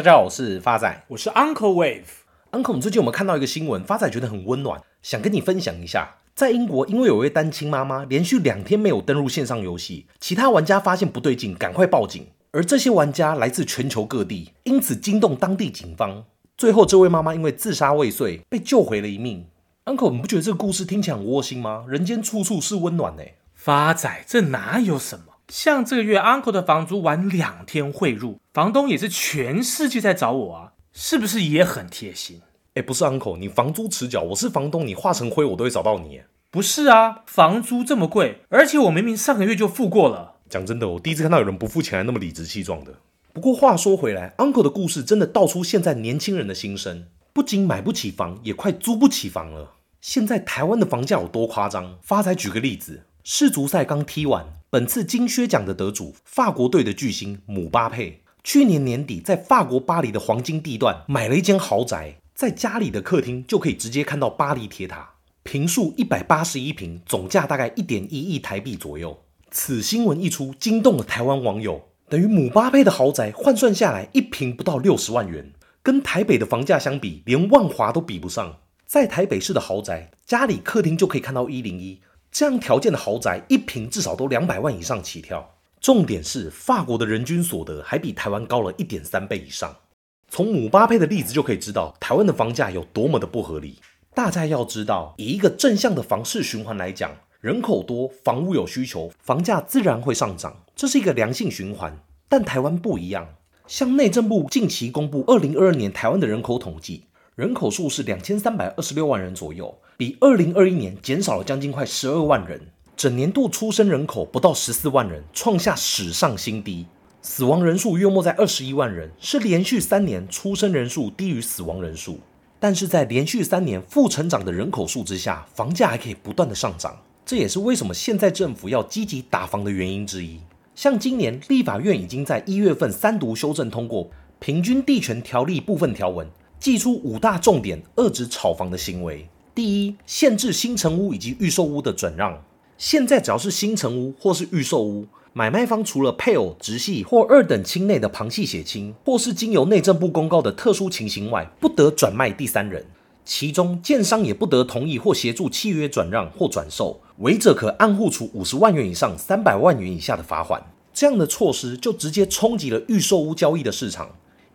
大家好，我是发仔，我是 Uncle Wave。Uncle，我们最近有没有看到一个新闻？发仔觉得很温暖，想跟你分享一下。在英国，因为有位单亲妈妈连续两天没有登入线上游戏，其他玩家发现不对劲，赶快报警。而这些玩家来自全球各地，因此惊动当地警方。最后，这位妈妈因为自杀未遂，被救回了一命。Uncle，你不觉得这个故事听起来很窝心吗？人间处处是温暖呢。发仔，这哪有什么？像这个月 Uncle 的房租晚两天汇入，房东也是全世界在找我啊，是不是也很贴心？哎，不是 Uncle，你房租迟缴，我是房东，你化成灰我都会找到你。不是啊，房租这么贵，而且我明明上个月就付过了。讲真的，我第一次看到有人不付钱还那么理直气壮的。不过话说回来，Uncle 的故事真的道出现在年轻人的心声，不仅买不起房，也快租不起房了。现在台湾的房价有多夸张？发财举个例子。世足赛刚踢完，本次金靴奖的得主法国队的巨星姆巴佩，去年年底在法国巴黎的黄金地段买了一间豪宅，在家里的客厅就可以直接看到巴黎铁塔，坪数一百八十一坪，总价大概一点一亿台币左右。此新闻一出，惊动了台湾网友，等于姆巴佩的豪宅换算下来一坪不到六十万元，跟台北的房价相比，连万华都比不上。在台北市的豪宅，家里客厅就可以看到一零一。这样条件的豪宅，一平至少都两百万以上起跳。重点是，法国的人均所得还比台湾高了一点三倍以上。从姆巴佩的例子就可以知道，台湾的房价有多么的不合理。大家要知道，以一个正向的房市循环来讲，人口多，房屋有需求，房价自然会上涨，这是一个良性循环。但台湾不一样，像内政部近期公布二零二二年台湾的人口统计。人口数是两千三百二十六万人左右，比二零二一年减少了将近快十二万人。整年度出生人口不到十四万人，创下史上新低。死亡人数约莫在二十一万人，是连续三年出生人数低于死亡人数。但是在连续三年负成长的人口数之下，房价还可以不断的上涨，这也是为什么现在政府要积极打房的原因之一。像今年立法院已经在一月份三读修正通过《平均地权条例》部分条文。祭出五大重点，遏制炒房的行为。第一，限制新成屋以及预售屋的转让。现在只要是新成屋或是预售屋，买卖方除了配偶、直系或二等亲内的旁系血亲，或是经由内政部公告的特殊情形外，不得转卖第三人。其中，建商也不得同意或协助契约转让或转售，违者可按户处五十万元以上三百万元以下的罚款。这样的措施就直接冲击了预售屋交易的市场。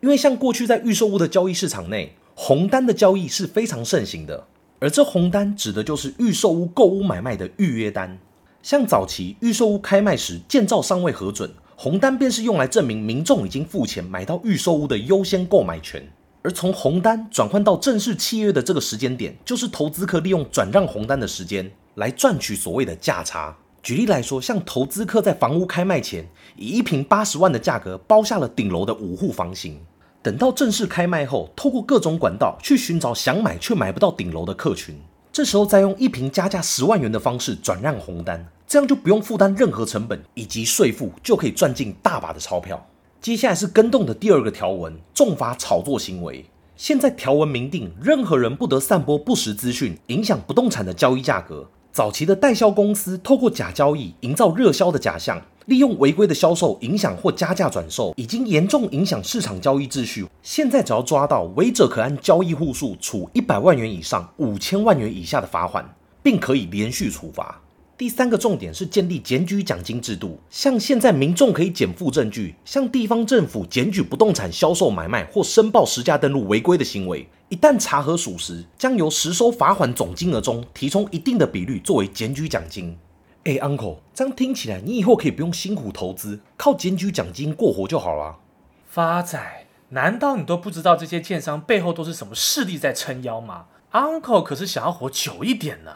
因为像过去在预售屋的交易市场内，红单的交易是非常盛行的，而这红单指的就是预售屋购屋买卖的预约单。像早期预售屋开卖时，建造尚未核准，红单便是用来证明民众已经付钱买到预售屋的优先购买权。而从红单转换到正式契约的这个时间点，就是投资客利用转让红单的时间来赚取所谓的价差。举例来说，像投资客在房屋开卖前，以一平八十万的价格包下了顶楼的五户房型。等到正式开卖后，透过各种管道去寻找想买却买不到顶楼的客群，这时候再用一瓶加价十万元的方式转让红单，这样就不用负担任何成本以及税负，就可以赚进大把的钞票。接下来是跟动的第二个条文，重罚炒作行为。现在条文明定，任何人不得散播不实资讯，影响不动产的交易价格。早期的代销公司透过假交易，营造热销的假象。利用违规的销售影响或加价转售，已经严重影响市场交易秩序。现在只要抓到违者，可按交易户数处一百万元以上五千万元以下的罚款，并可以连续处罚。第三个重点是建立检举奖金制度，像现在民众可以检附证据，向地方政府检举不动产销售买卖或申报实价登录违规的行为，一旦查核属实，将由实收罚款总金额中提充一定的比率作为检举奖金。哎，Uncle，这样听起来，你以后可以不用辛苦投资，靠检举奖金过活就好了。发仔，难道你都不知道这些建商背后都是什么势力在撑腰吗？Uncle 可是想要活久一点呢。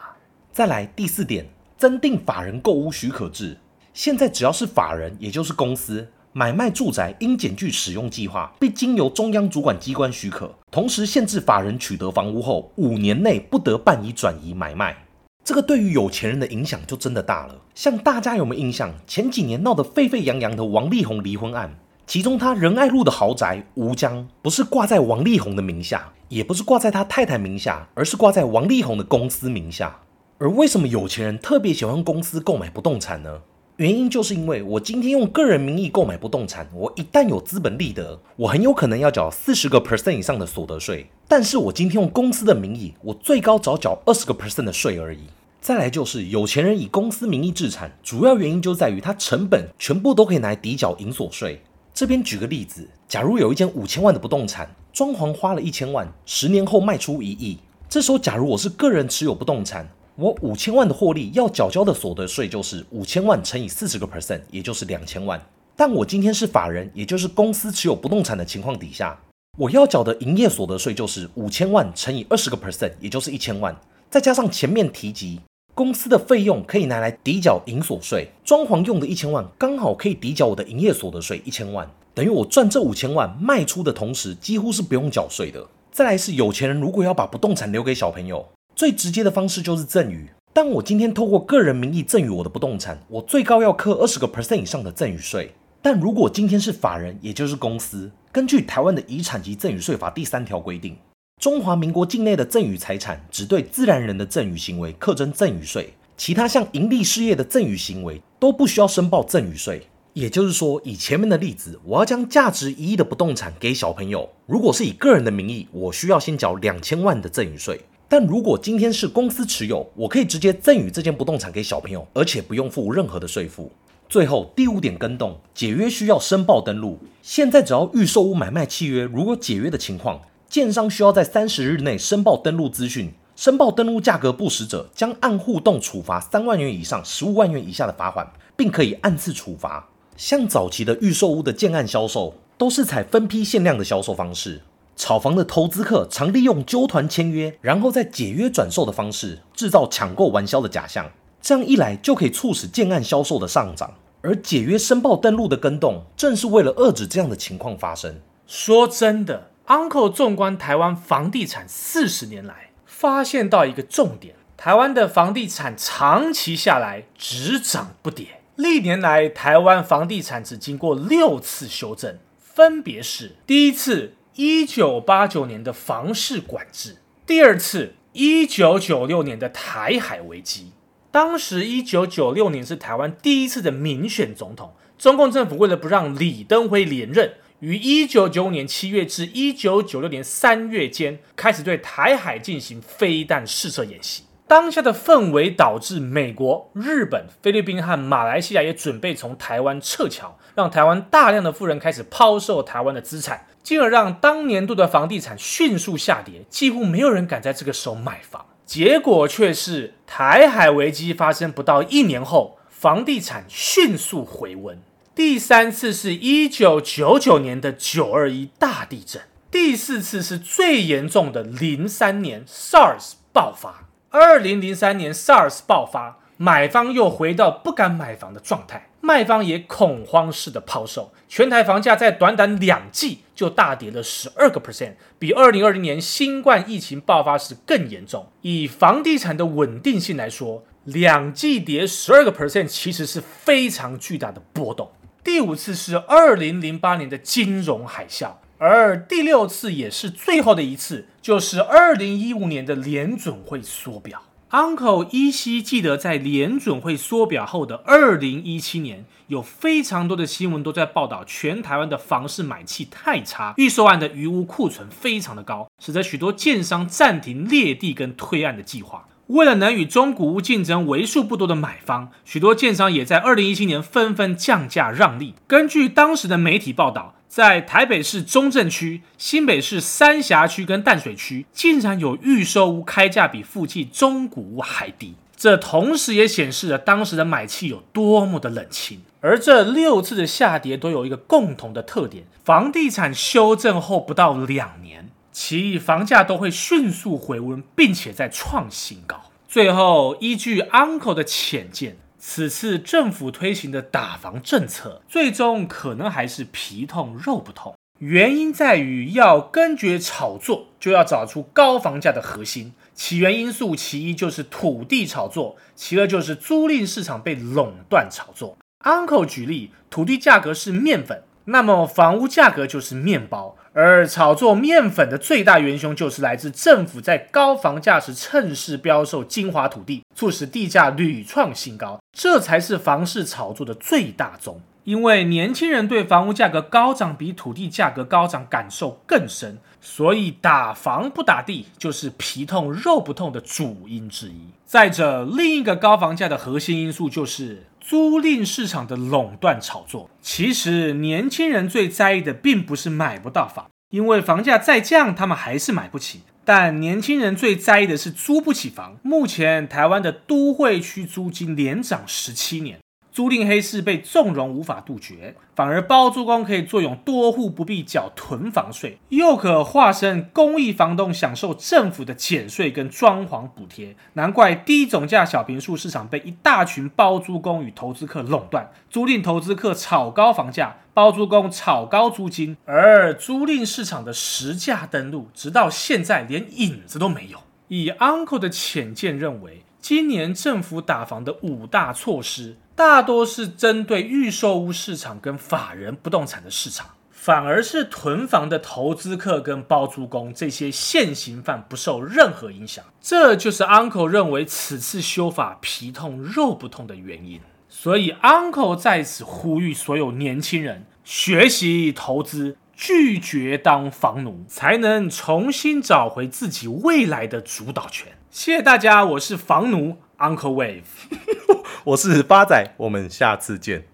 再来第四点，增订法人购屋许可制。现在只要是法人，也就是公司买卖住宅，应检具使用计划，并经由中央主管机关许可，同时限制法人取得房屋后五年内不得办理转移买卖。这个对于有钱人的影响就真的大了。像大家有没有印象？前几年闹得沸沸扬扬的王力宏离婚案，其中他仁爱路的豪宅吴江，不是挂在王力宏的名下，也不是挂在他太太名下，而是挂在王力宏的公司名下。而为什么有钱人特别喜欢公司购买不动产呢？原因就是因为我今天用个人名义购买不动产，我一旦有资本利得，我很有可能要缴四十个 percent 以上的所得税。但是我今天用公司的名义，我最高只要缴二十个 percent 的税而已。再来就是有钱人以公司名义置产，主要原因就在于他成本全部都可以拿来抵缴营所税。这边举个例子，假如有一间五千万的不动产，装潢花了一千万，十年后卖出一亿，这时候假如我是个人持有不动产。我五千万的获利要缴交的所得税就是五千万乘以四十个 percent，也就是两千万。但我今天是法人，也就是公司持有不动产的情况底下，我要缴的营业所得税就是五千万乘以二十个 percent，也就是一千万。再加上前面提及公司的费用可以拿来抵缴营所税，装潢用的一千万刚好可以抵缴我的营业所得税一千万，等于我赚这五千万卖出的同时，几乎是不用缴税的。再来是有钱人如果要把不动产留给小朋友。最直接的方式就是赠与。当我今天透过个人名义赠与我的不动产，我最高要课二十个 percent 以上的赠与税。但如果今天是法人，也就是公司，根据台湾的遗产及赠与税法第三条规定，中华民国境内的赠与财产只对自然人的赠与行为课征赠与税，其他像营利事业的赠与行为都不需要申报赠与税。也就是说，以前面的例子，我要将价值一亿的不动产给小朋友，如果是以个人的名义，我需要先缴两千万的赠与税。但如果今天是公司持有，我可以直接赠与这间不动产给小朋友，而且不用付任何的税负。最后第五点更动，解约需要申报登录。现在只要预售屋买卖契约如果解约的情况，建商需要在三十日内申报登录资讯，申报登录价格不实者，将按户动处罚三万元以上十五万元以下的罚款，并可以按次处罚。像早期的预售屋的建案销售，都是采分批限量的销售方式。炒房的投资客常利用揪团签约，然后再解约转售的方式，制造抢购完销的假象。这样一来，就可以促使建案销售的上涨。而解约申报登录的更动，正是为了遏制这样的情况发生。说真的，Uncle 纵观台湾房地产四十年来，发现到一个重点：台湾的房地产长期下来只涨不跌。历年来，台湾房地产只经过六次修正，分别是第一次。一九八九年的房市管制，第二次一九九六年的台海危机。当时一九九六年是台湾第一次的民选总统，中共政府为了不让李登辉连任，于一九九五年七月至一九九六年三月间，开始对台海进行飞弹试射演习。当下的氛围导致美国、日本、菲律宾和马来西亚也准备从台湾撤侨，让台湾大量的富人开始抛售台湾的资产。进而让当年度的房地产迅速下跌，几乎没有人敢在这个时候买房。结果却是台海危机发生不到一年后，房地产迅速回温。第三次是一九九九年的九二一大地震，第四次是最严重的零三年 SARS 爆发。二零零三年 SARS 爆发，买方又回到不敢买房的状态。卖方也恐慌式的抛售，全台房价在短短两季就大跌了十二个 percent，比二零二零年新冠疫情爆发时更严重。以房地产的稳定性来说，两季跌十二个 percent 其实是非常巨大的波动。第五次是二零零八年的金融海啸，而第六次也是最后的一次，就是二零一五年的联准会缩表。Uncle 依稀记得，在联准会缩表后的二零一七年，有非常多的新闻都在报道全台湾的房市买气太差，预售案的余屋库存非常的高，使得许多建商暂停裂地跟推案的计划。为了能与中古屋竞争为数不多的买方，许多建商也在二零一七年纷纷降价让利。根据当时的媒体报道，在台北市中正区、新北市三峡区跟淡水区，竟然有预售屋开价比附近中古屋还低。这同时也显示了当时的买气有多么的冷清。而这六次的下跌都有一个共同的特点：房地产修正后不到两年，其房价都会迅速回温，并且在创新高。最后，依据 Uncle 的浅见。此次政府推行的打房政策，最终可能还是皮痛肉不痛。原因在于要根绝炒作，就要找出高房价的核心。起源因素，其一就是土地炒作，其二就是租赁市场被垄断炒作。Uncle 举例，土地价格是面粉，那么房屋价格就是面包。而炒作面粉的最大元凶，就是来自政府在高房价时趁势标售精华土地，促使地价屡创新高。这才是房市炒作的最大宗。因为年轻人对房屋价格高涨比土地价格高涨感受更深，所以打房不打地就是皮痛肉不痛的主因之一。再者，另一个高房价的核心因素就是租赁市场的垄断炒作。其实，年轻人最在意的并不是买不到房，因为房价再降，他们还是买不起。但年轻人最在意的是租不起房。目前，台湾的都会区租金连涨十七年。租赁黑市被纵容无法杜绝，反而包租公可以坐拥多户不必缴囤房税，又可化身公益房东，享受政府的减税跟装潢补贴。难怪低总价小坪数市场被一大群包租公与投资客垄断，租赁投资客炒高房价，包租公炒高租金，而租赁市场的实价登录直到现在连影子都没有。以 Uncle 的浅见认为，今年政府打房的五大措施。大多是针对预售屋市场跟法人不动产的市场，反而是囤房的投资客跟包租公这些现行犯不受任何影响。这就是 Uncle 认为此次修法皮痛肉不痛的原因。所以 Uncle 在此呼吁所有年轻人学习投资，拒绝当房奴，才能重新找回自己未来的主导权。谢谢大家，我是房奴 Uncle Wave。我是八仔，我们下次见。